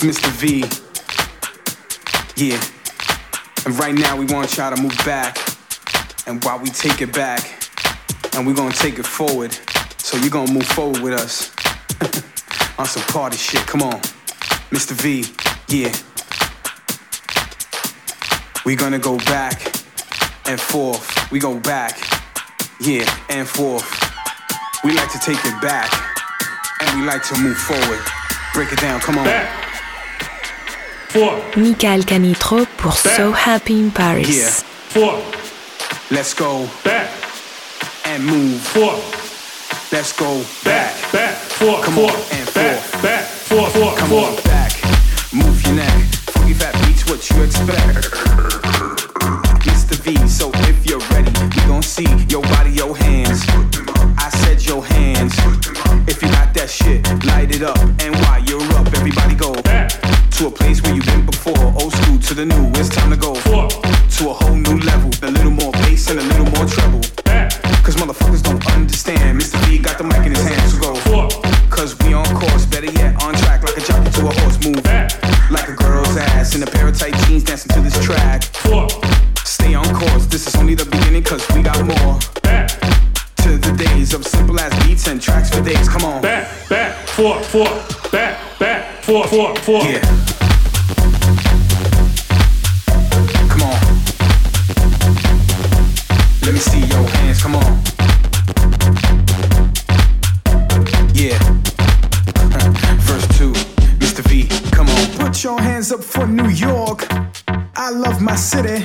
Mr. V. Yeah. And right now we want y'all to move back. And while we take it back, and we're gonna take it forward. So you're gonna move forward with us. On some party shit, come on. Mr. V, yeah. We're gonna go back and forth. We go back, yeah, and forth. We like to take it back, and we like to move forward. Break it down, come on. Back. Four. Michael Canitrot pour So Happy in Paris. Yeah. Four. Let's go Back. and move. Four. Let's go Back. back. Back. Four. Come four. on, and back. four. Back. Four. Four. Come four. on back, move your neck. Funky fat beats, what you expect? Mr. V, so if you're ready, we gon' see your body, your hands. I said your hands. If you got that shit, light it up. And while you're up, everybody go Back. to a place to the new, it's time to go Four. to a whole new level. A little more bass and a little more treble. Back. Cause motherfuckers don't understand. Mr. B got the mic in his hands, so go. Four. Cause we on course, better yet, on track like a jockey to a horse move. Back. Like a girl's ass in a pair of tight jeans dancing to this track. Four. Stay on course, this is only the beginning cause we got more. Back. To the days of simple as beats and tracks for days, come on. Back. Back. Four. Four. Back. Back. Four. Four. Four. Yeah. Let me see your hands, come on. Yeah. Verse 2, Mr. V, come on. Put your hands up for New York. I love my city.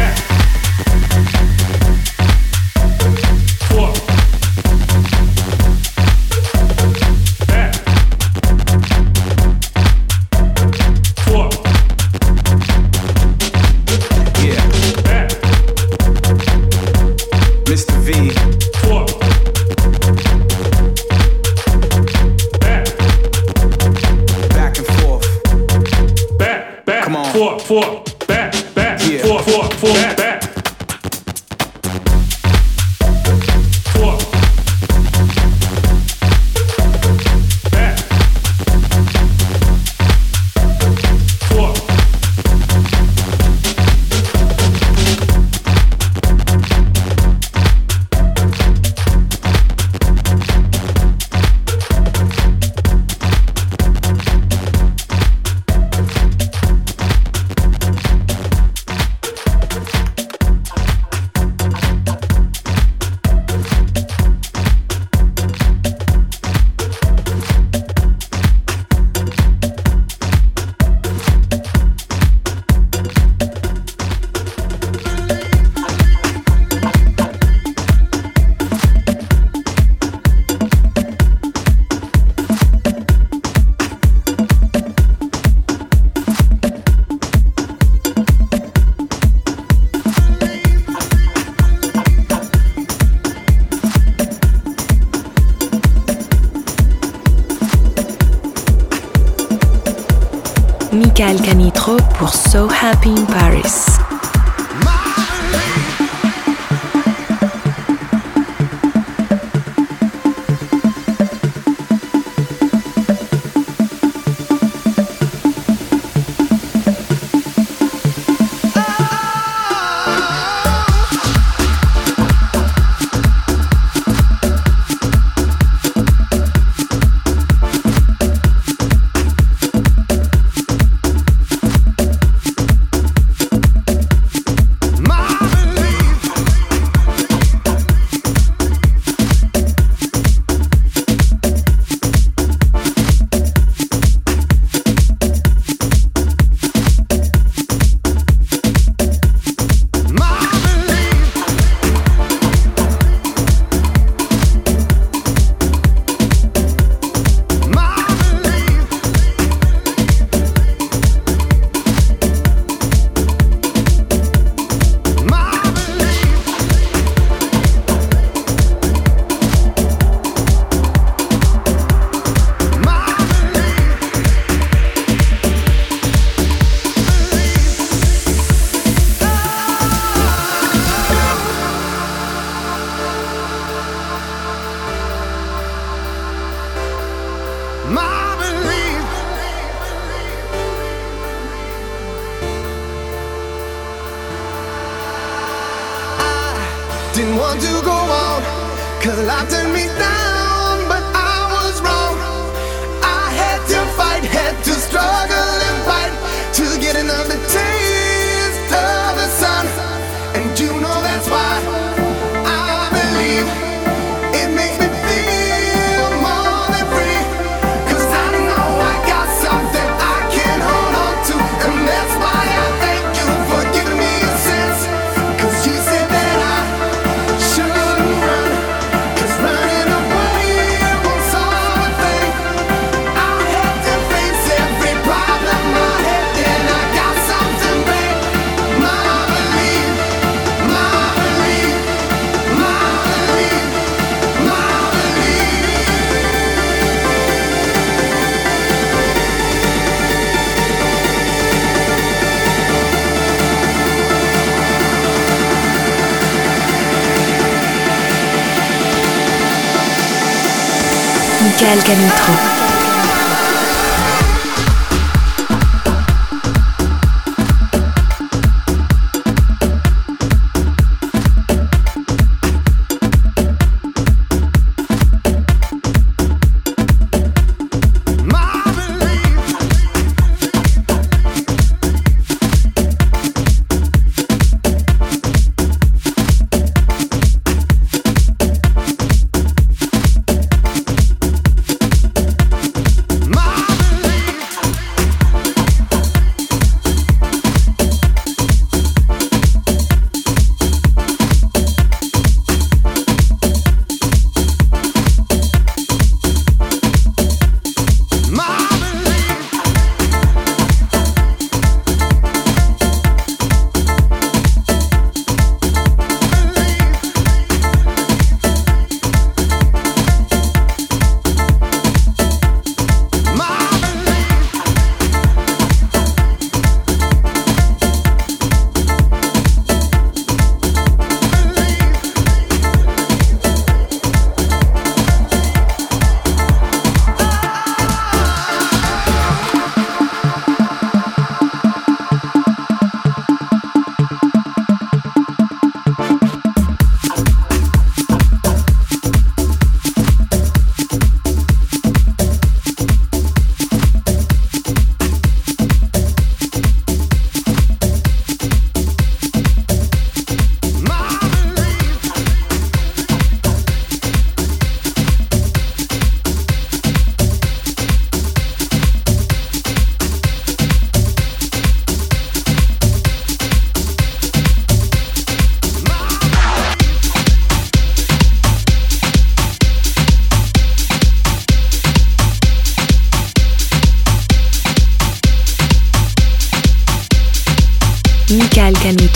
Canutro.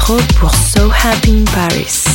Electro pour So Happy in Paris.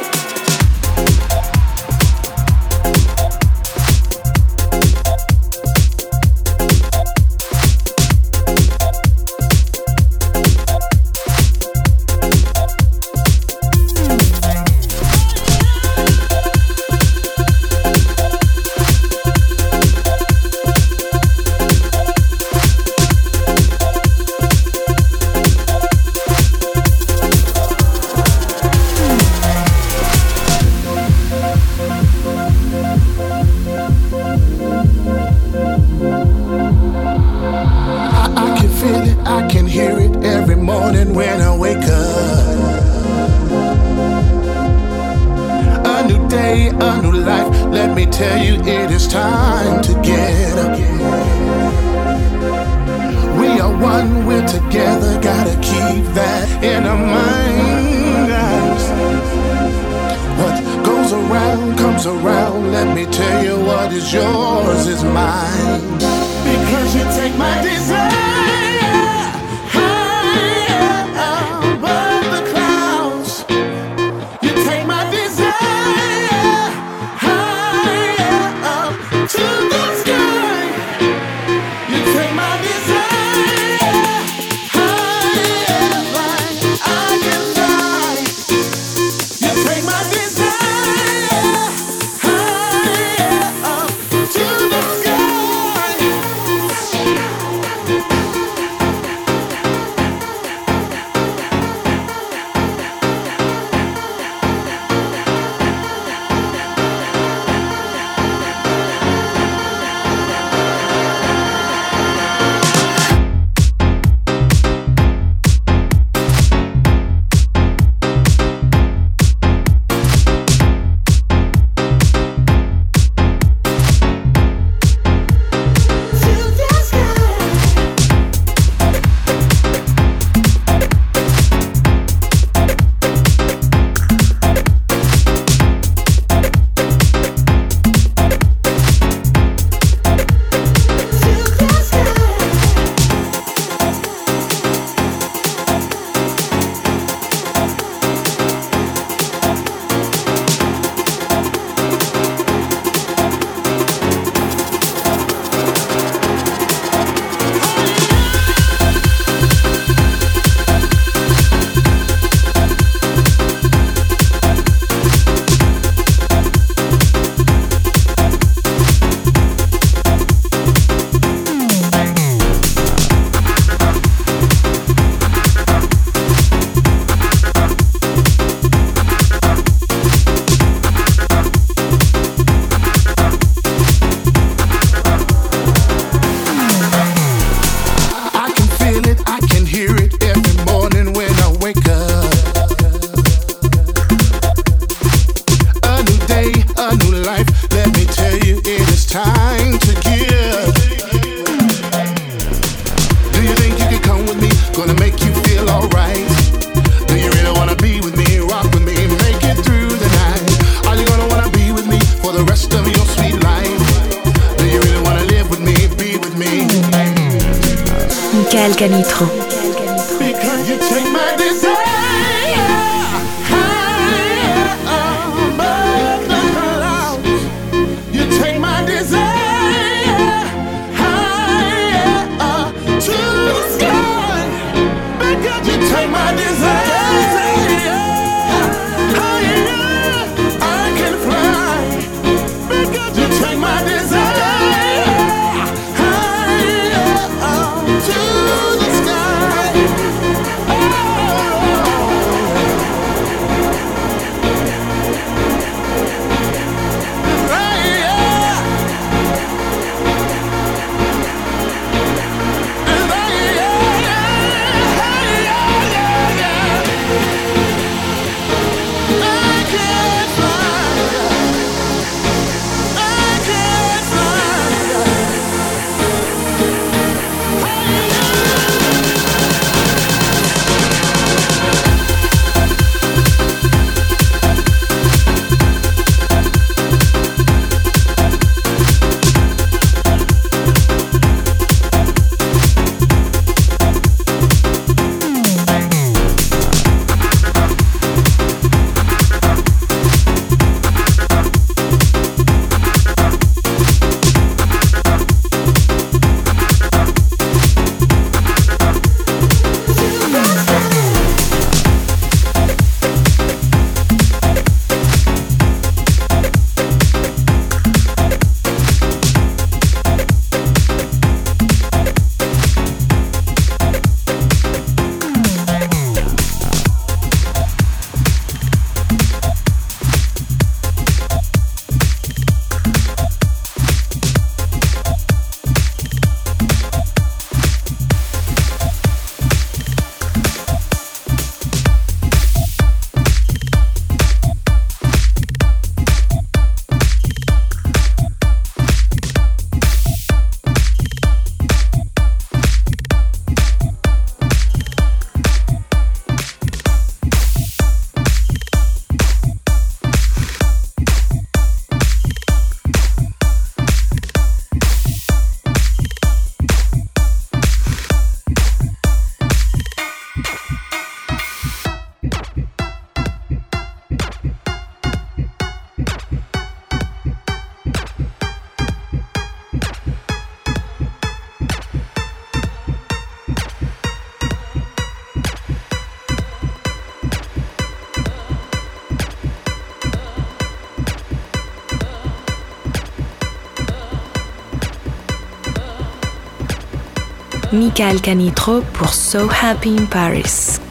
Canitro pour So Happy in Paris.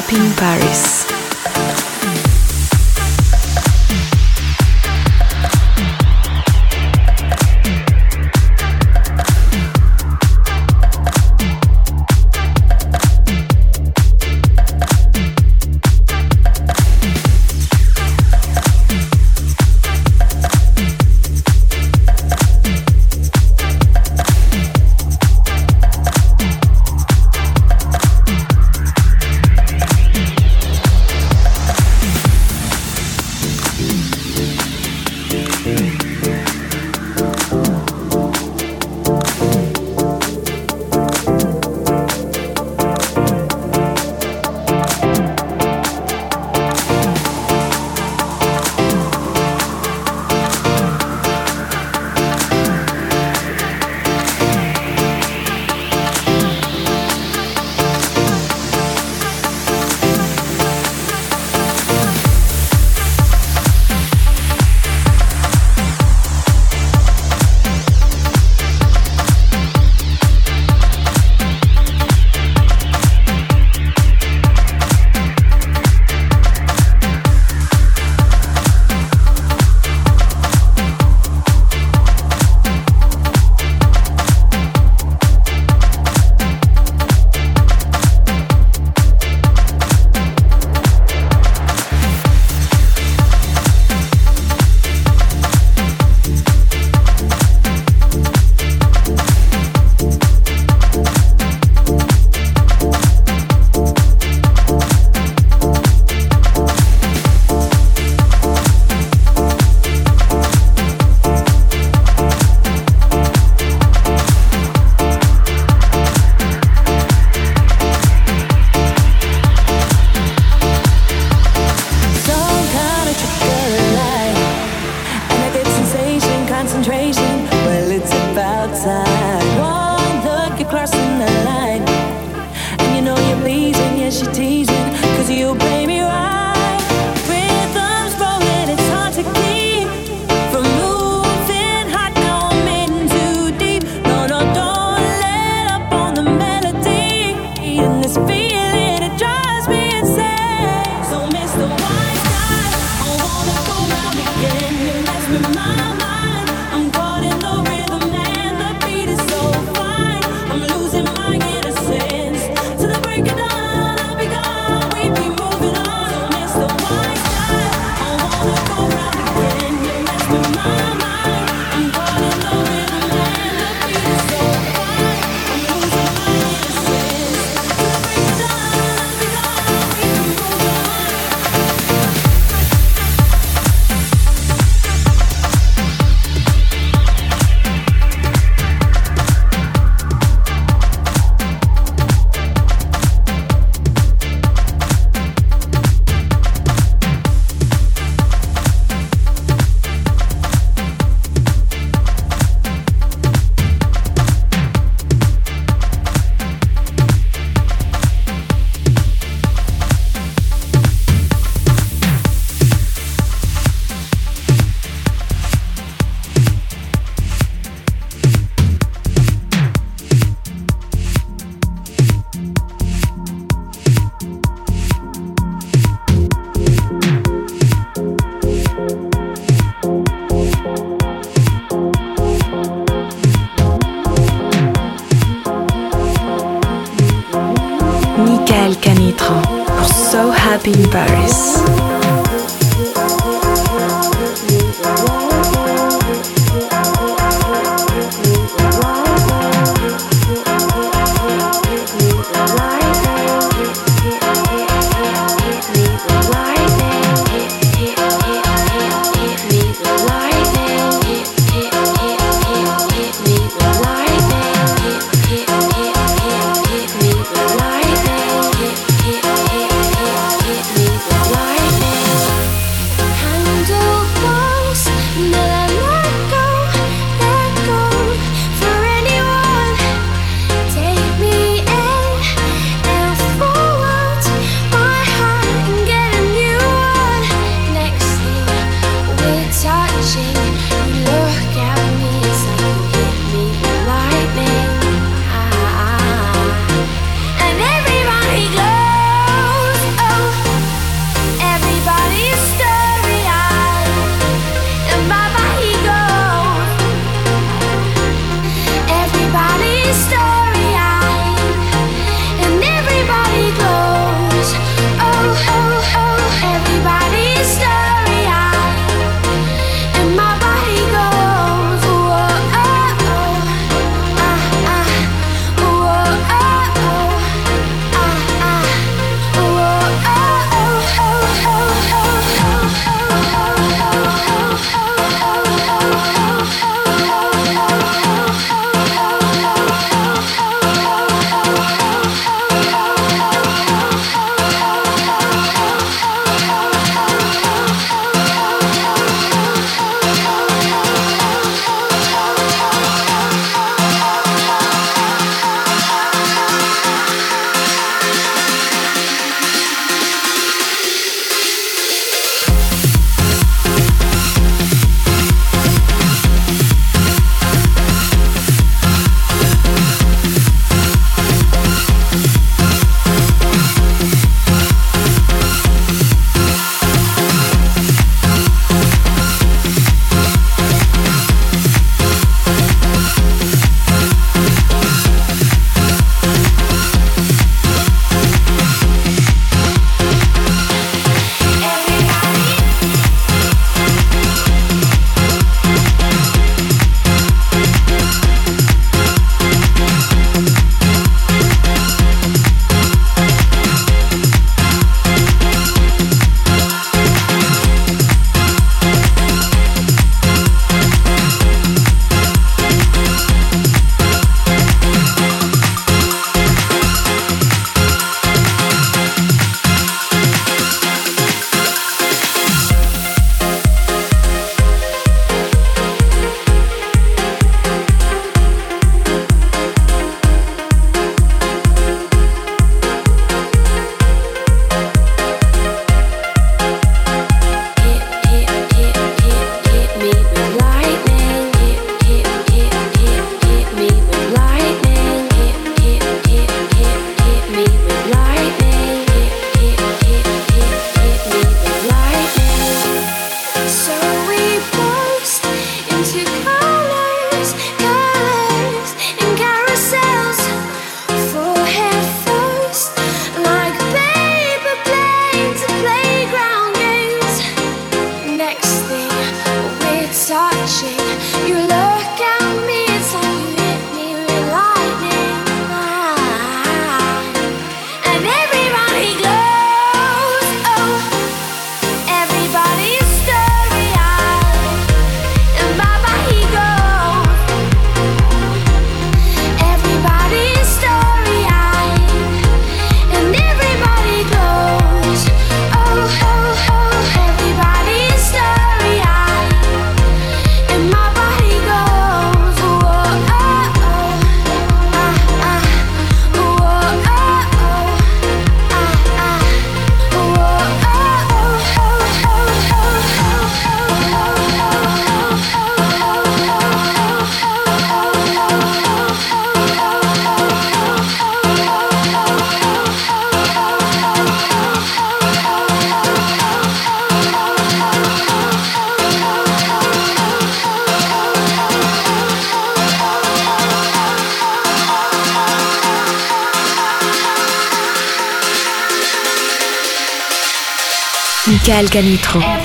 Happy in Paris. Michael Canitrot.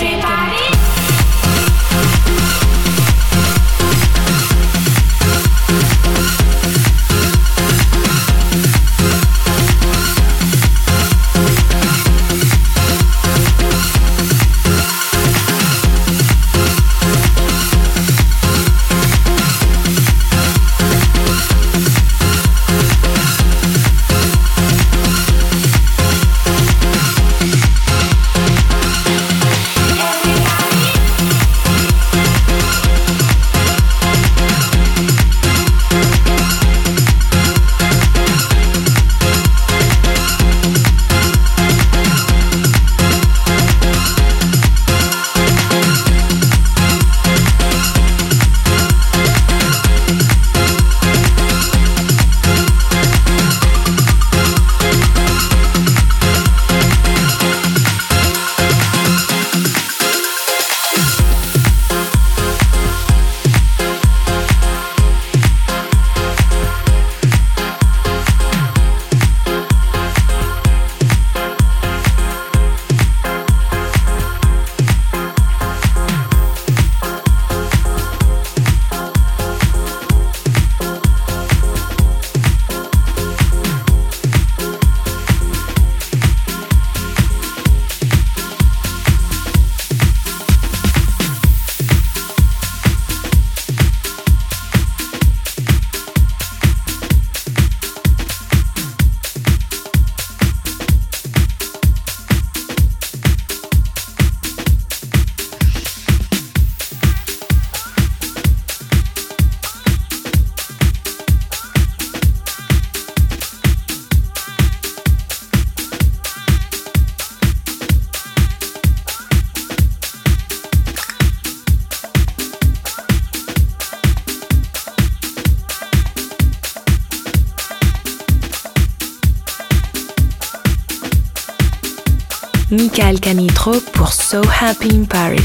Happy in Paris.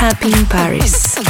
Happy in Paris.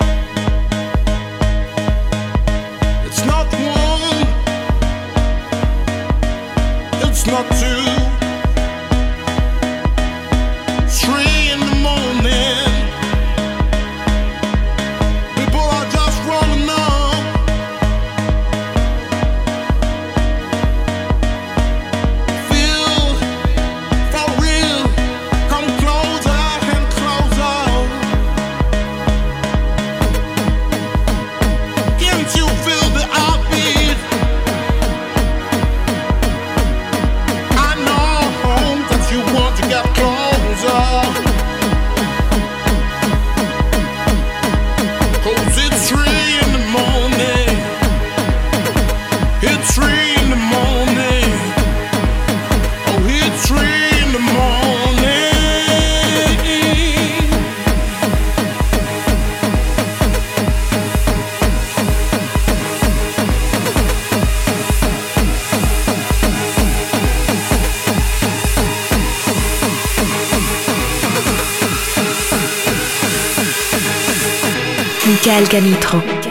Alcanitro.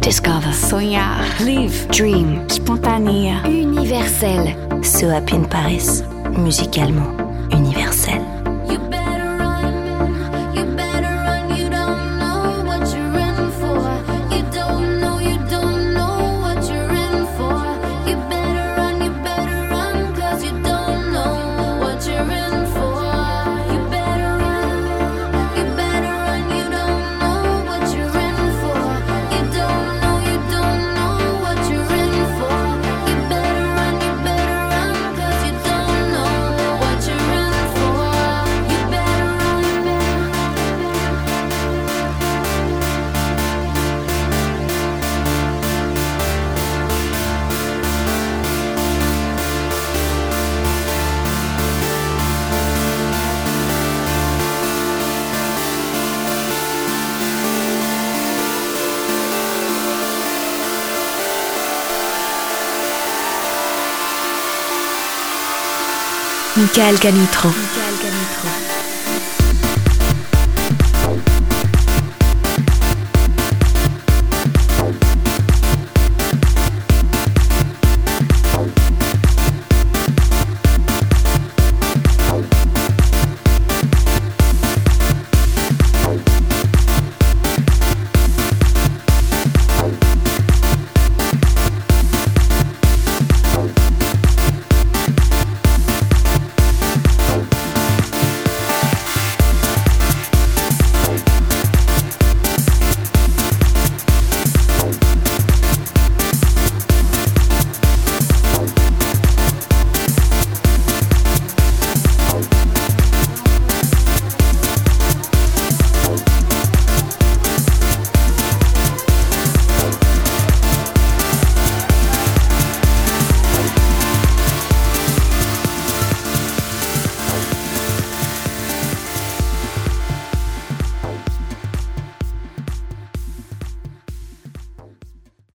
discover, sonhar, live, dream, spontané, universel. So Happy in Paris, musicalement universel. Michael Canitro.